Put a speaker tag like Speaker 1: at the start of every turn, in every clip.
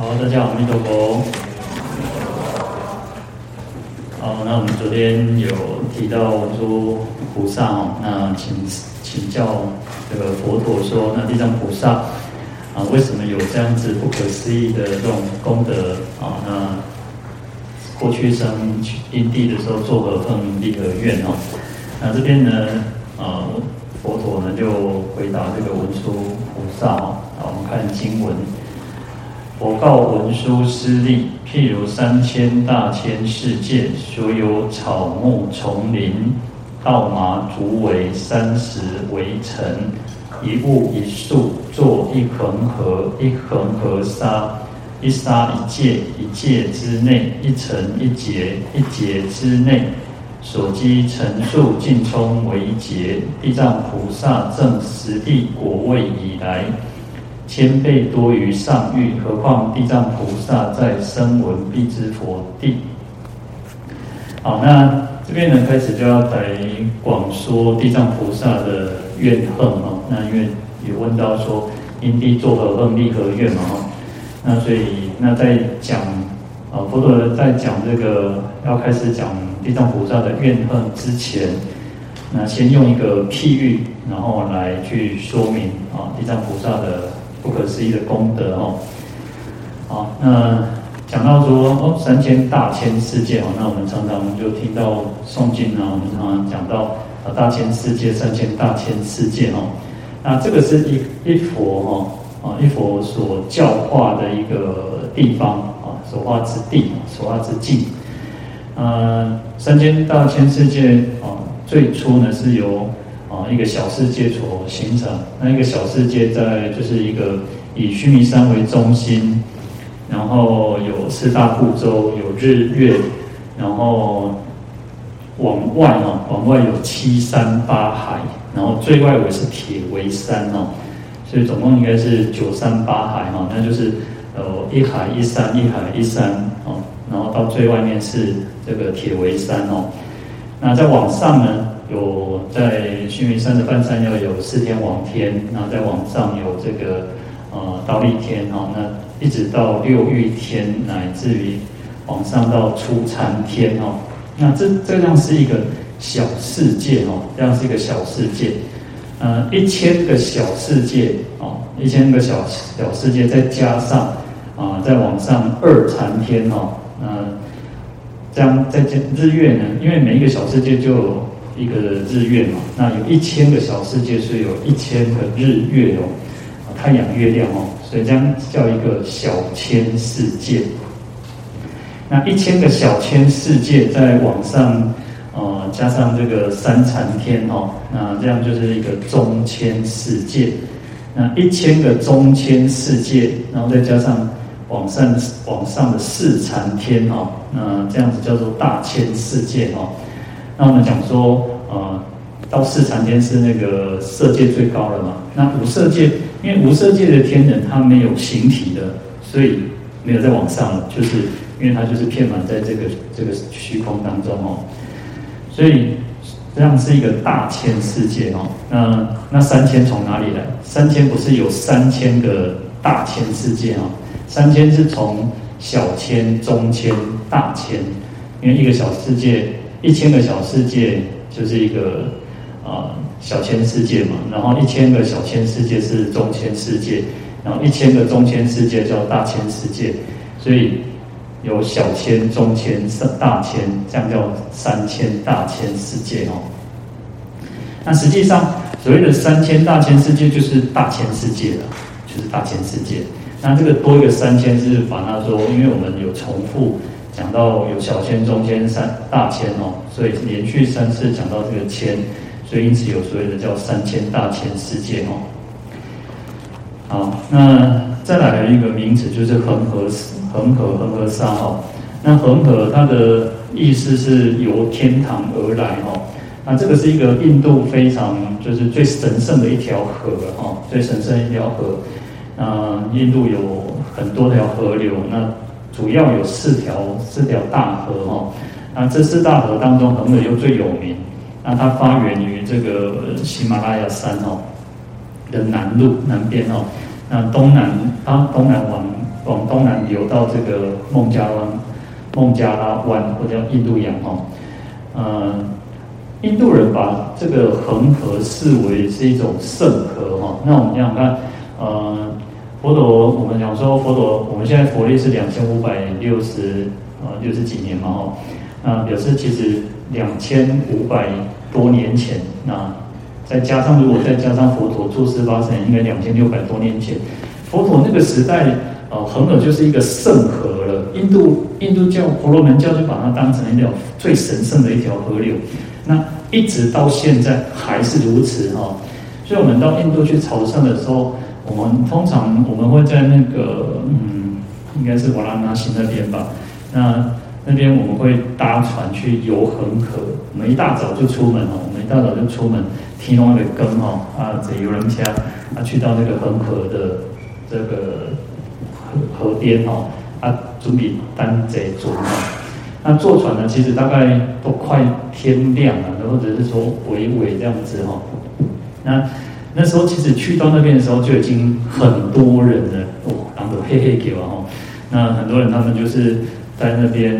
Speaker 1: 好，大家好，阿弥陀佛。好，那我们昨天有提到说菩萨哦，那请请教这个佛陀说，那地藏菩萨啊，为什么有这样子不可思议的这种功德啊？那过去生因地的时候作何行立何愿哦？那这边呢，啊，佛陀呢就回答这个文殊菩萨哦。好，我们看经文。佛告文殊师利：譬如三千大千世界，所有草木丛林、稻麻竹苇、山石围城，一物一树，作一恒河，一恒河沙，一沙一界，一界之内，一层一劫，一劫之内，所积尘数尽充为一劫。地藏菩萨证十地果位以来。千倍多于上欲，何况地藏菩萨在声闻必知佛地。好，那这边呢，开始就要来广说地藏菩萨的怨恨哦。那因为有问到说，因地作何恨立何怨嘛哈。那所以那在讲啊，佛陀在讲这个要开始讲地藏菩萨的怨恨之前，那先用一个譬喻，然后来去说明啊，地藏菩萨的。不可思议的功德哦，好，那讲到说哦，三千大千世界哦，那我们常常就听到诵经啊，我们常常讲到啊，大千世界、三千大千世界哦，那这个是一一佛哈啊，一佛所教化的一个地方啊，所化之地，所化之境。呃，三千大千世界啊，最初呢是由。一个小世界所形成，那一个小世界在就是一个以须弥山为中心，然后有四大部洲，有日月，然后往外哦，往外有七山八海，然后最外围是铁围山哦，所以总共应该是九山八海哈，那就是呃一海一山，一海一山哦，然后到最外面是这个铁围山哦，那再往上呢？有在须弥山的半山腰有四天王天，然后再往上有这个呃忉利天哈，那一直到六欲天，乃至于往上到初参天哦，那这这样是一个小世界哦，这样是一个小世界，呃一千个小世界哦，一千个小小世界再加上啊、呃、再往上二禅天哦，呃这样再加日月呢，因为每一个小世界就。一个日月嘛，那有一千个小世界，所以有一千个日月哦，太阳、月亮哦，所以这样叫一个小千世界。那一千个小千世界再往上，呃，加上这个三禅天哦，那这样就是一个中千世界。那一千个中千世界，然后再加上往上往上的四禅天哦，那这样子叫做大千世界哦。那我们讲说，呃，到四禅天是那个色界最高了嘛？那无色界，因为无色界的天人他没有形体的，所以没有再往上了，就是因为他就是遍满在这个这个虚空当中哦。所以这样是一个大千世界哦。那那三千从哪里来？三千不是有三千个大千世界哦？三千是从小千、中千、大千，因为一个小世界。一千个小世界就是一个啊、小千世界嘛，然后一千个小千世界是中千世界，然后一千个中千世界叫大千世界，所以有小千、中千、大千，这样叫三千大千世界哦。那实际上所谓的三千大千世界就是大千世界了，就是大千世界。那这个多一个三千是把它说，因为我们有重复。讲到有小千、中千、三大千哦，所以连续三次讲到这个千，所以因此有所谓的叫三千大千世界哦。好，那再来一个名词就是恒河，恒河恒河沙哦。那恒河它的意思是由天堂而来哦。那这个是一个印度非常就是最神圣的一条河哦，最神圣一条河。那印度有很多条河流那。主要有四条四条大河哦，那这四大河当中，恒河又最有名。那它发源于这个喜马拉雅山哦的南路南边哦，那东南它东南往往东南流到这个孟加拉孟加拉湾或者叫印度洋哈，呃，印度人把这个恒河视为是一种圣河哈。那我们想想看，呃，佛陀我们讲说佛陀，我们现在佛历是两千五百六十呃六十几年嘛哈，那表示其实两千五百多年前那。再加上，如果再加上佛陀出世八十年，应该两千六百多年前，佛陀那个时代，呃，恒河就是一个圣河了。印度印度教婆罗门教就把它当成一条最神圣的一条河流，那一直到现在还是如此哈。所以，我们到印度去朝圣的时候，我们通常我们会在那个嗯，应该是瓦拉纳西那边吧，那那边我们会搭船去游恒河。我们一大早就出门哦，我们一大早就出门。天龙的根哦啊，这游人家啊，去到那个恒河的这个河河边哈啊，准备担这坐嘛。那坐船呢，其实大概都快天亮了，或者是说微微这样子哈。那那时候其实去到那边的时候，就已经很多人了哦，然后嘿嘿给我哈。那很多人他们就是在那边，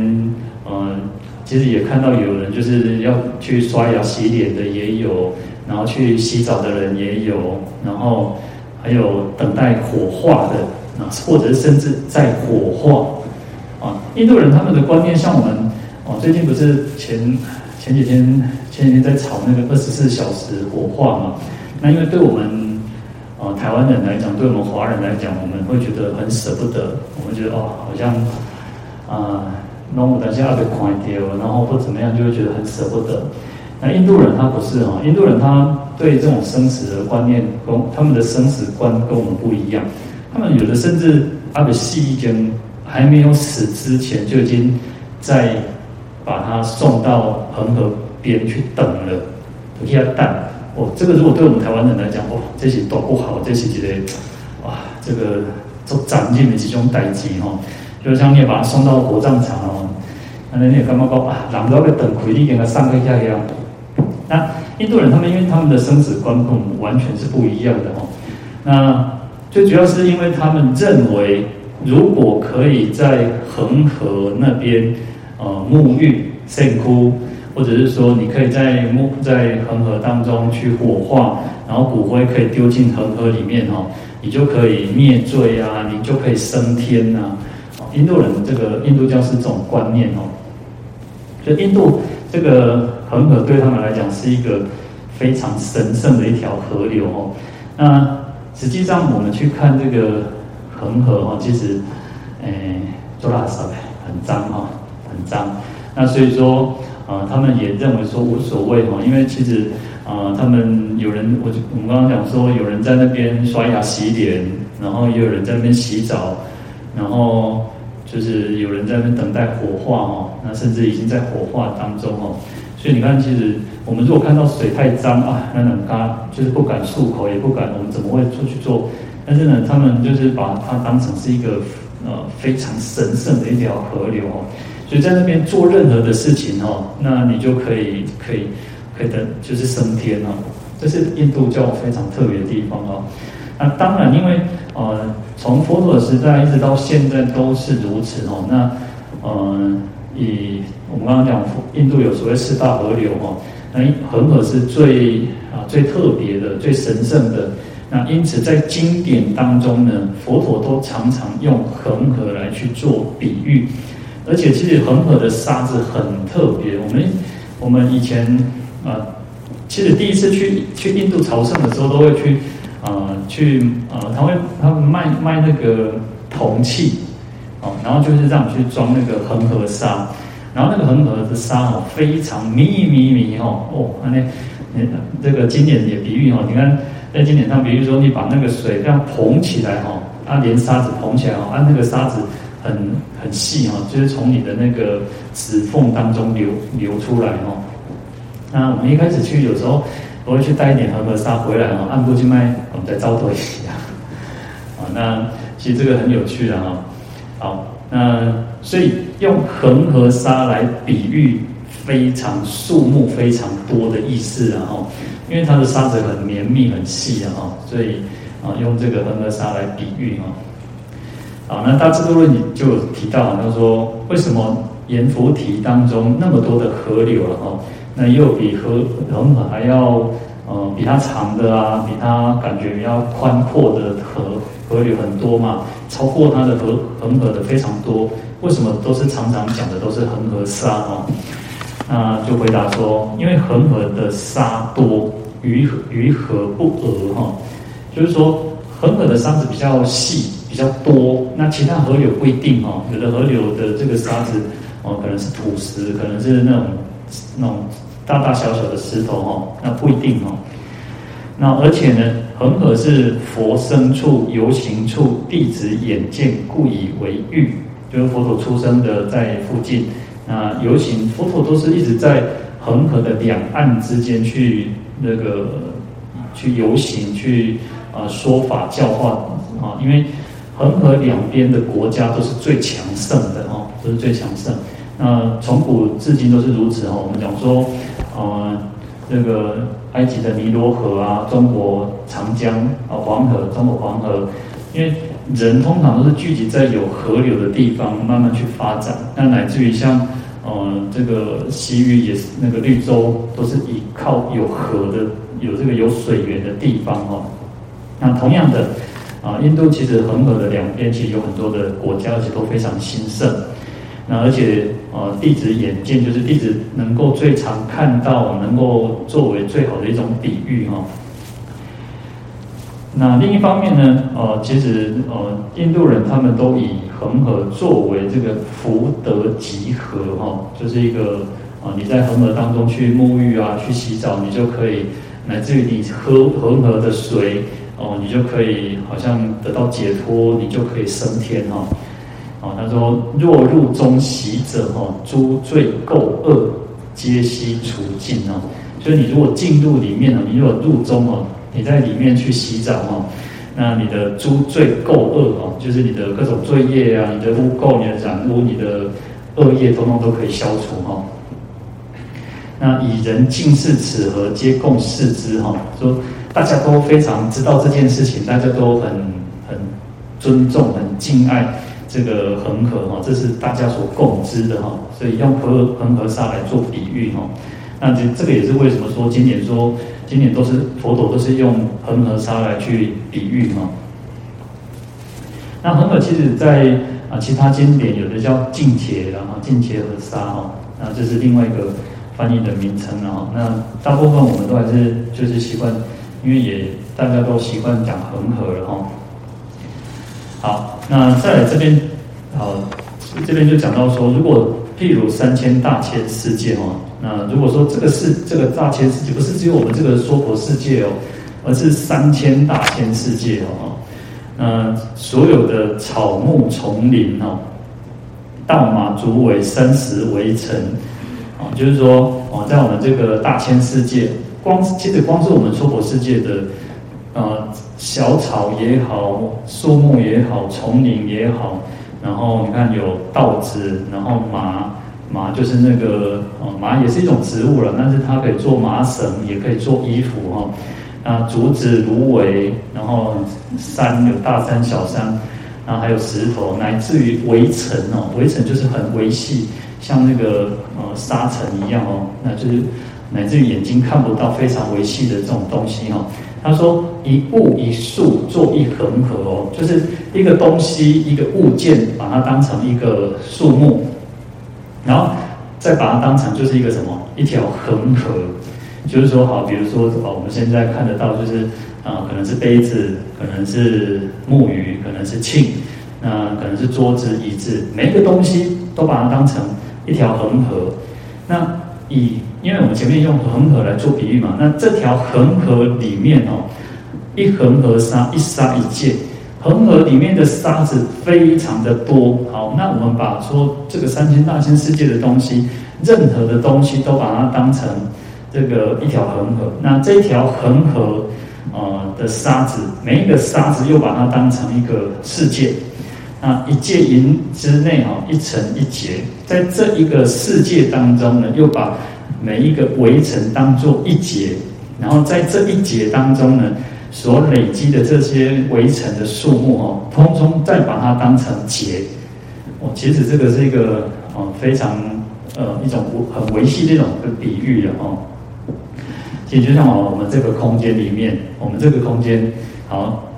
Speaker 1: 嗯，其实也看到有人就是要去刷牙洗脸的也有。然后去洗澡的人也有，然后还有等待火化的啊，或者甚至在火化啊。印度人他们的观念像我们哦，最近不是前前几天前几天在吵那个二十四小时火化嘛？那因为对我们呃台湾人来讲，对我们华人来讲，我们会觉得很舍不得，我们觉得哦，好像啊，那我等下要被垮掉，然后或怎么样，就会觉得很舍不得。那印度人他不是哈，印度人他对这种生死的观念跟他们的生死观跟我们不一样，他们有的甚至阿比西已经还没有死之前就已经在把他送到恒河边去等了，给他等。哦，这个如果对我们台湾人来讲，哦，这些多不好，这些觉得哇，这个都斩尽的几种代志哈，就像你也把他送到火葬场哦，那你也干嘛讲啊，人都在等快递给他上个下样。那印度人他们因为他们的生死观跟我们完全是不一样的哦。那最主要是因为他们认为，如果可以在恒河那边呃沐浴、圣窟，或者是说你可以在木在恒河当中去火化，然后骨灰可以丢进恒河里面哦，你就可以灭罪啊，你就可以升天呐。印度人这个印度教是这种观念哦，就印度。这个恒河对他们来讲是一个非常神圣的一条河流哦。那实际上我们去看这个恒河哦，其实，诶，做垃圾很脏哈，很脏。那所以说，啊，他们也认为说无所谓哈，因为其实啊，他们有人，我就我们刚刚讲说，有人在那边刷牙洗脸，然后也有人在那边洗澡，然后。就是有人在那边等待火化哦，那甚至已经在火化当中哦，所以你看，其实我们如果看到水太脏啊，那种嘎就是不敢漱口，也不敢，我们怎么会出去做？但是呢，他们就是把它当成是一个呃非常神圣的一条河流哦，所以在那边做任何的事情哦，那你就可以可以可以的，就是升天哦，这是印度教非常特别的地方哦。那当然，因为呃，从佛陀时代一直到现在都是如此哦。那呃，以我们刚刚讲，印度有所谓四大河流哦，那恒河是最啊最特别的、最神圣的。那因此在经典当中呢，佛陀都常常用恒河来去做比喻。而且其实恒河的沙子很特别。我们我们以前啊，其实第一次去去印度朝圣的时候，都会去。呃，去呃，他会他们卖卖那个铜器，哦，然后就是让你去装那个恒河沙，然后那个恒河的沙哦，非常密密密哦，哦，那那这个经典也比喻哦，你看在经典上，比如说你把那个水这样捧起来哈，啊，连沙子捧起来哦，啊，那个沙子很很细哈，就是从你的那个指缝当中流流出来哦。那我们一开始去有时候。我会去带一点恒河沙回来哦，按部就班，我们再招多一下啊。那其实这个很有趣的哈。好，那所以用恒河沙来比喻非常数目非常多的意思啊哈，因为它的沙子很绵密很细啊哈，所以啊用这个恒河沙来比喻哈。啊，那《大智度论》里就提到，他说为什么阎浮提当中那么多的河流了哈？那又比河恒河还要呃比它长的啊，比它感觉比较宽阔的河河流很多嘛，超过它的河恒河的非常多。为什么都是常常讲的都是恒河沙哦？那就回答说，因为恒河的沙多，于于河不迩哈，就是说恒河的沙子比较细。比较多，那其他河流不一定哦。有的河流的这个沙子哦，可能是土石，可能是那种那种大大小小的石头哦，那不一定哦。那而且呢，恒河是佛生处、游行处、弟子眼见，故以为喻，就是佛陀出生的在附近。那游行佛陀都是一直在恒河的两岸之间去那个去游行，去啊说法教化啊，因为。恒河两边的国家都是最强盛的哦，都是最强盛。那从古至今都是如此哦。我们讲说，呃，这个埃及的尼罗河啊，中国长江啊，黄河，中国黄河，因为人通常都是聚集在有河流的地方，慢慢去发展。那乃至于像，呃，这个西域也是那个绿洲，都是依靠有河的，有这个有水源的地方哦。那同样的。啊，印度其实恒河的两边其实有很多的国家，而且都非常兴盛。那而且，呃，弟子眼见就是弟子能够最常看到，能够作为最好的一种比喻哈。那另一方面呢，呃，其实呃，印度人他们都以恒河作为这个福德集合哈，就是一个啊，你在恒河当中去沐浴啊，去洗澡，你就可以乃至于你喝恒河的水。哦，你就可以好像得到解脱，你就可以升天哈。哦，他说：若入中洗者哈，诸罪垢恶皆悉除尽哦。所以你如果进入里面呢，你如果入中哦，你在里面去洗澡哈，那你的诸罪垢恶哦，就是你的各种罪业啊，你的污垢、你的染污、你的恶业，统统都可以消除哈。那以人尽视此河，皆共视之哈，说。大家都非常知道这件事情，大家都很很尊重、很敬爱这个恒河哈，这是大家所共知的哈，所以用河恒河沙来做比喻哈。那这这个也是为什么说今年说今年都是佛陀都是用恒河沙来去比喻哈。那恒河其实在啊其他经典有的叫净茄，然后净茄河沙哈，那这是另外一个翻译的名称哈。那大部分我们都还是就是习惯。因为也大家都习惯讲恒河了哈。好，那再来这边，好，这边就讲到说，如果譬如三千大千世界哦，那如果说这个世这个大千世界不是只有我们这个娑婆世界哦，而是三千大千世界哦，那所有的草木丛林哦，稻马竹苇山石围城，啊，就是说哦，在我们这个大千世界。光其实光是我们娑婆世界的，呃，小草也好，树木也好，丛林也好，然后你看有稻子，然后麻麻就是那个呃麻也是一种植物了，但是它可以做麻绳，也可以做衣服哈。那竹子、芦苇，然后山有大山、小山，然后还有石头，乃至于围城哦，围城就是很维系，像那个呃沙尘一样哦，那就是。乃至于眼睛看不到非常微细的这种东西哈，他说一物一树做一恒河哦，就是一个东西一个物件，把它当成一个树木，然后再把它当成就是一个什么？一条恒河，就是说好，比如说哦，我们现在看得到就是啊，可能是杯子，可能是木鱼，可能是磬，那可能是桌子椅子，每一个东西都把它当成一条恒河，那。以，因为我们前面用恒河来做比喻嘛，那这条恒河里面哦，一恒河沙，一沙一界，恒河里面的沙子非常的多。好，那我们把说这个三千大千世界的东西，任何的东西都把它当成这个一条恒河。那这条恒河呃的沙子，每一个沙子又把它当成一个世界。啊，一界云之内哈，一层一节，在这一个世界当中呢，又把每一个围城当做一节，然后在这一节当中呢，所累积的这些围城的数目哦，通通再把它当成劫。哦，其实这个是一个哦非常呃一种很维系这种的比喻的哦。其实就像哦，我们这个空间里面，我们这个空间好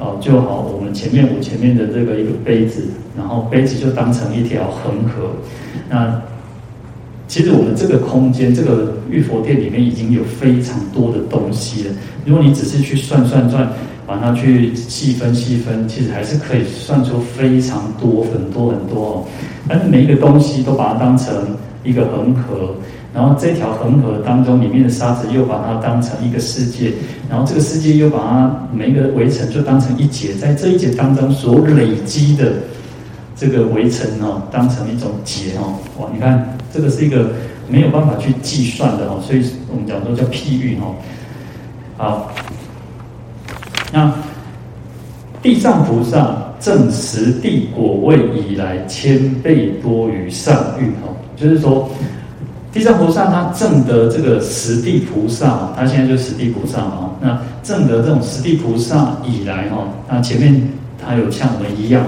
Speaker 1: 哦就好，我们前面我前面的这个一个杯子，然后杯子就当成一条恒河，那。其实我们这个空间，这个玉佛殿里面已经有非常多的东西了。如果你只是去算算算，把它去细分细分，其实还是可以算出非常多很多很多哦。但是每一个东西都把它当成一个恒河，然后这条恒河当中里面的沙子又把它当成一个世界，然后这个世界又把它每一个围城就当成一劫，在这一劫当中所累积的这个围城哦，当成一种劫哦。哇，你看。这个是一个没有办法去计算的哦，所以我们讲说叫譬喻哦。好，那地藏菩萨证实地果位以来，千倍多于上喻哦。就是说，地藏菩萨他证得这个十地菩萨，他现在就十地菩萨哦。那证得这种十地菩萨以来哦，那前面他有像我们一样，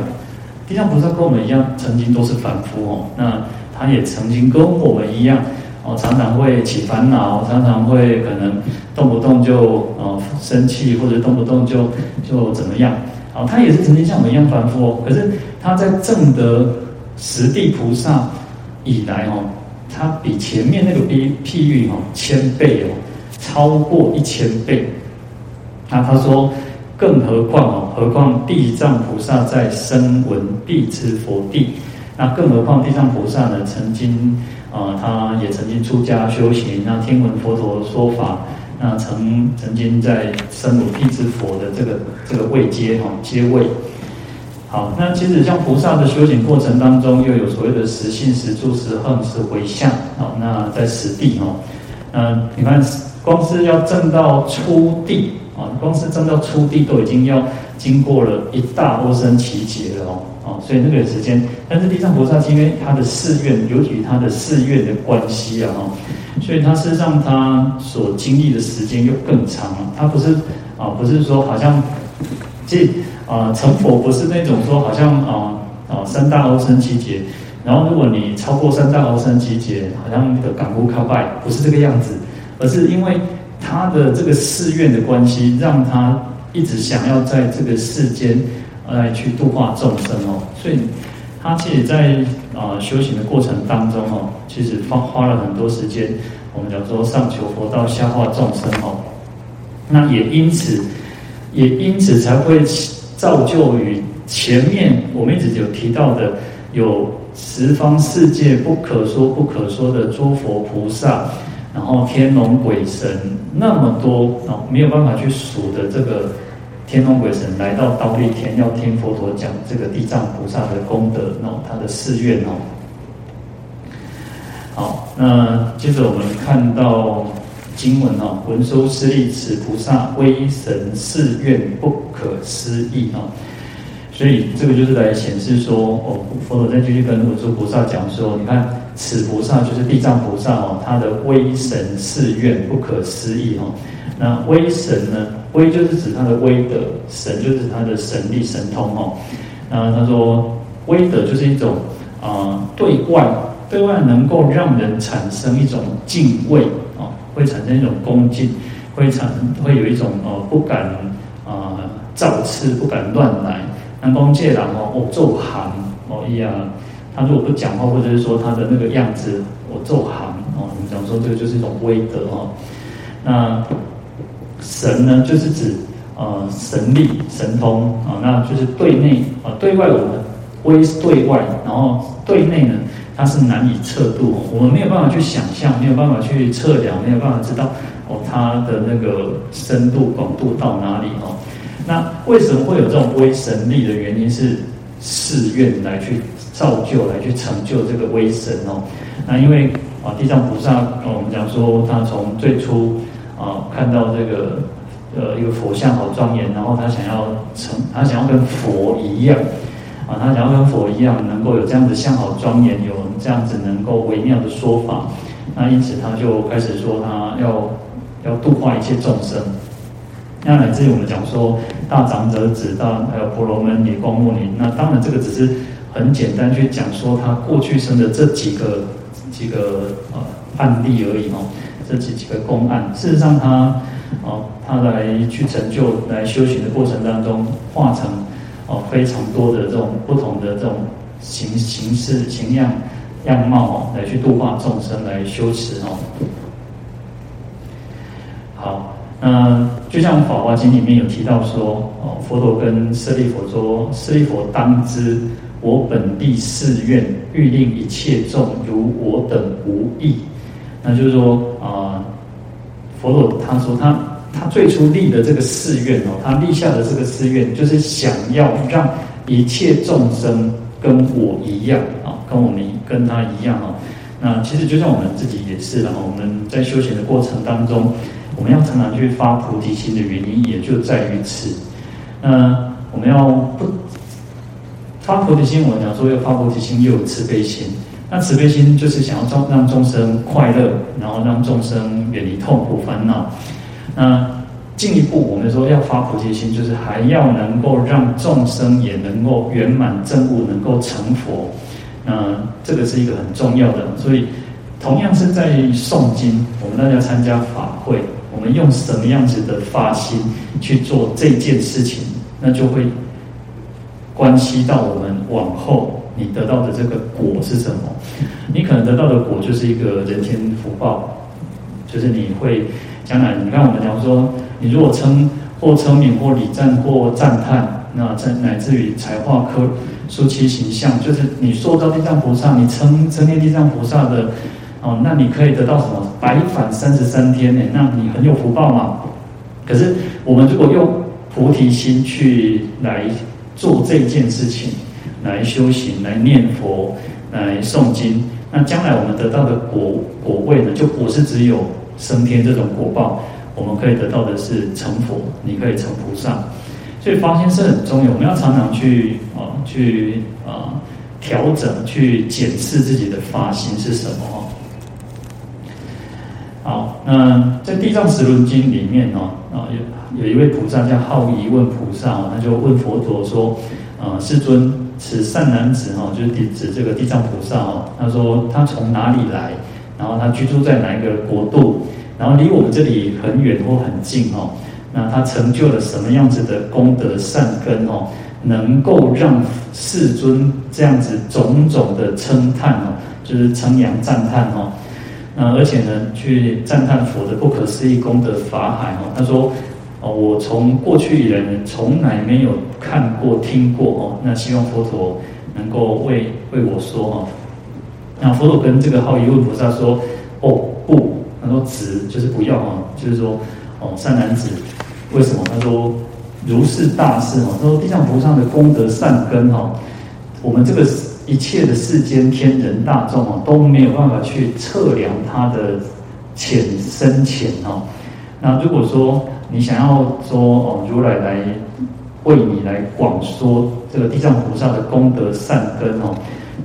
Speaker 1: 地藏菩萨跟我们一样，曾经都是凡夫哦。那他也曾经跟我们一样，哦，常常会起烦恼，常常会可能动不动就哦生气，或者动不动就就怎么样，哦，他也是曾经像我们一样凡夫哦。可是他在证得十地菩萨以来哦，他比前面那个比譬喻哦千倍哦，超过一千倍。那他说，更何况哦，何况地藏菩萨在声闻辟支佛地。那更何况地藏菩萨呢？曾经啊、他也曾经出家修行，那听闻佛陀说法，那曾曾经在声闻辟支佛的这个这个位阶哈阶位。好，那其实像菩萨的修行过程当中，又有所谓的十信、十住、十行、十回向。好，那在十地哦，那你看，光是要证到初地啊，光是证到初地都已经要经过了一大波生奇劫了哦。哦，所以那个时间，但是地藏菩萨是因为他的誓愿，尤其他的誓愿的关系啊，哦，所以他身上他所经历的时间又更长了。他不是啊，不是说好像这啊成佛不是那种说好像啊啊三大阿僧只劫，然后如果你超过三大阿僧只劫，好像那个感悟靠拜，不是这个样子，而是因为他的这个誓愿的关系，让他一直想要在这个世间。来去度化众生哦，所以他其实在啊、修行的过程当中哦，其实花花了很多时间。我们讲说上求佛道，下化众生哦，那也因此，也因此才会造就于前面我们一直有提到的，有十方世界不可说不可说的诸佛菩萨，然后天龙鬼神那么多哦，没有办法去数的这个。天龙鬼神来到忉利天，要听佛陀讲这个地藏菩萨的功德哦，他的誓愿哦。好，那接着我们看到经文哦，文殊师利此菩萨威神誓愿不可思议哦。所以这个就是来显示说哦，佛陀在继续跟文殊菩萨讲说，你看此菩萨就是地藏菩萨哦，他的威神誓愿不可思议哦。那威神呢？威就是指他的威德，神就是他的神力神通哦。那他说威德就是一种啊、对外对外能够让人产生一种敬畏、会产生一种恭敬，会产会有一种哦不敢啊、呃、造次，不敢乱来。那公戒郎哦，我奏行哦一样，他如果不讲话，或者是说他的那个样子，我奏行哦，我们讲说这个就是一种威德哦。那神呢，就是指呃神力神通啊，那就是对内啊，对外我们威是对外，然后对内呢，它是难以测度，我们没有办法去想象，没有办法去测量，没有办法知道哦它的那个深度广度到哪里哦。那为什么会有这种威神力的原因是誓愿来去造就，来去成就这个威神哦。那因为啊地藏菩萨，我们讲说他从最初。啊，看到这个呃一个佛像好庄严，然后他想要成，他想要跟佛一样，啊，他想要跟佛一样，能够有这样子相好庄严，有这样子能够微妙的说法，那因此他就开始说他要要度化一切众生。那乃至于我们讲说大长者子，大还有婆罗门女、光目女，那当然这个只是很简单去讲说他过去生的这几个几个呃案例而已哦，这几几个公案。事实上他哦，他来去成就来修行的过程当中，化成哦非常多的这种不同的这种形形式形样样貌哦，来去度化众生，来修持哦。好，那就像《法华经》里面有提到说，哦，佛陀跟舍利弗说：“舍利弗当知，我本地誓愿，欲令一切众如我等无异。”那就是说啊、佛陀他说他他最初立的这个誓愿哦，他立下的这个誓愿，就是想要让一切众生跟我一样啊，跟我们跟他一样啊。那其实就像我们自己也是，然后我们在修行的过程当中。我们要常常去发菩提心的原因，也就在于此。那我们要不发菩提心，我们讲说要发菩提心，又有慈悲心。那慈悲心就是想要让众生快乐，然后让众生远离痛苦烦恼。那进一步，我们说要发菩提心，就是还要能够让众生也能够圆满证悟，能够成佛。那这个是一个很重要的。所以，同样是在诵经，我们大家参加法会。我们用什么样子的发心去做这件事情，那就会关系到我们往后你得到的这个果是什么。你可能得到的果就是一个人天福报，就是你会将来，你看我们讲说，你如果称或称名或礼赞或赞叹，那在乃至于彩画科书其形象，就是你受到地藏菩萨，你称称念地藏菩萨的。哦，那你可以得到什么？白返三十三天呢？那你很有福报嘛。可是我们如果用菩提心去来做这件事情，来修行，来念佛，来诵经，那将来我们得到的果果位呢，就不是只有升天这种果报，我们可以得到的是成佛，你可以成菩萨。所以发心是很重要，我们要常常去啊，去啊调整，去检视自己的发心是什么。好，那在《地藏十轮经》里面哦，啊有有一位菩萨叫好疑问菩萨，他就问佛陀说：“啊，世尊，此善男子哈，就是指这个地藏菩萨哦，他说他从哪里来？然后他居住在哪一个国度？然后离我们这里很远或很近哦？那他成就了什么样子的功德善根哦，能够让世尊这样子种种的称叹哦，就是称扬赞叹哦。”那而且呢，去赞叹佛的不可思议功德法海哦，他说哦，我从过去以来，从来没有看过、听过哦。那希望佛陀能够为为我说哦。那佛陀跟这个好疑问菩萨说：哦不，他说子就是不要啊，就是说哦，善男子，为什么？他说如是大事哦，他说地藏菩萨的功德善根哦，我们这个。一切的世间天人大众啊，都没有办法去测量它的浅深浅哦。那如果说你想要说哦，如来来为你来广说这个地藏菩萨的功德善根哦，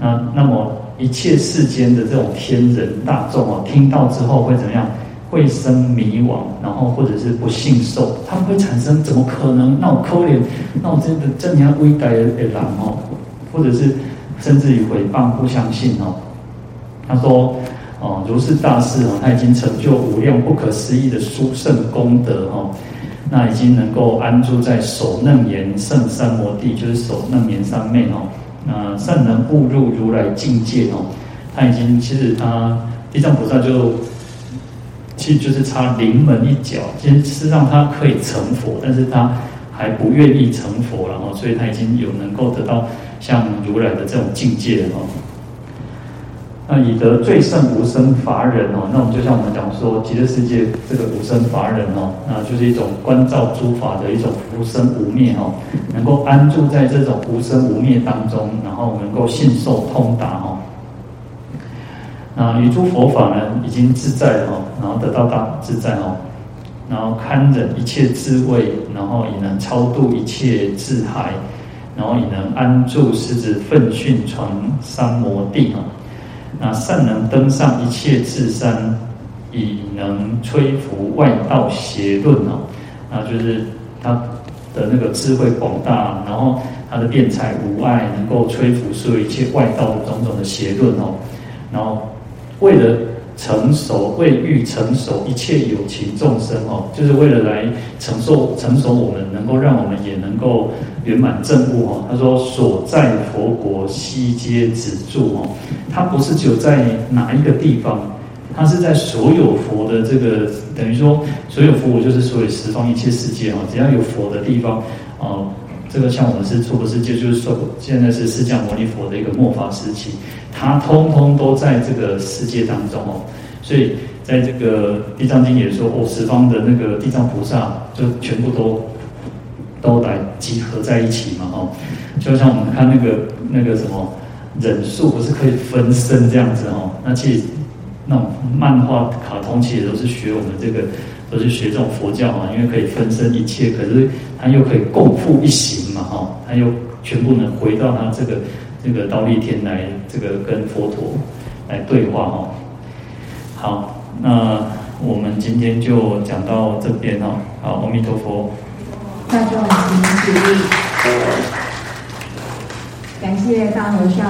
Speaker 1: 那那么一切世间的这种天人大众哦，听到之后会怎么样？会生迷惘，然后或者是不信受，他们会产生怎么可能？那我可怜，那我真的真要危改的人哦，或者是。甚至于诽谤不相信哦，他说哦，如是大事哦，他已经成就无量不可思议的殊胜功德哦，那已经能够安住在首楞严圣三摩地，就是首楞严上面哦，啊善能悟入如来境界哦，他已经其实他地藏菩萨就其实就是差临门一脚，其实是让他可以成佛，但是他还不愿意成佛，然后所以他已经有能够得到。像如来的这种境界哦，那以得最胜无生法忍哦，那我们就像我们讲说极乐世界这个无生法忍哦，那就是一种观照诸法的一种无生无灭哦，能够安住在这种无生无灭当中，然后能够信受通达哦。那与诸佛法呢，已经自在哦，然后得到大自在哦，然后堪忍一切智慧，然后也能超度一切智海。然后也能安住狮子奋迅传三摩地啊，那善能登上一切智山，以能吹拂外道邪论哦。那就是他的那个智慧广大，然后他的辩才无碍，能够吹拂所有一切外道的种种的邪论哦，然后为了。成熟为欲成熟一切有情众生哦，就是为了来承受成熟我们，能够让我们也能够圆满证悟哦。他说所在佛国悉皆止住哦，他不是只有在哪一个地方，他是在所有佛的这个等于说所有佛，就是所有十方一切世界哦，只要有佛的地方哦，这个像我们是娑婆世界，就是说现在是释迦牟尼佛的一个末法时期。它通通都在这个世界当中哦，所以在这个《地藏经》也说哦，十方的那个地藏菩萨就全部都都来集合在一起嘛哦，就像我们看那个那个什么忍术，不是可以分身这样子哦？那其实那种漫画、卡通其实都是学我们这个，都是学这种佛教嘛，因为可以分身一切，可是他又可以共赴一行嘛哦，他又全部能回到他这个。这个忉利天来，这个跟佛陀来对话哦。好，那我们今天就讲到这边哦。好，阿弥陀佛。
Speaker 2: 大众请起立。感谢大和尚。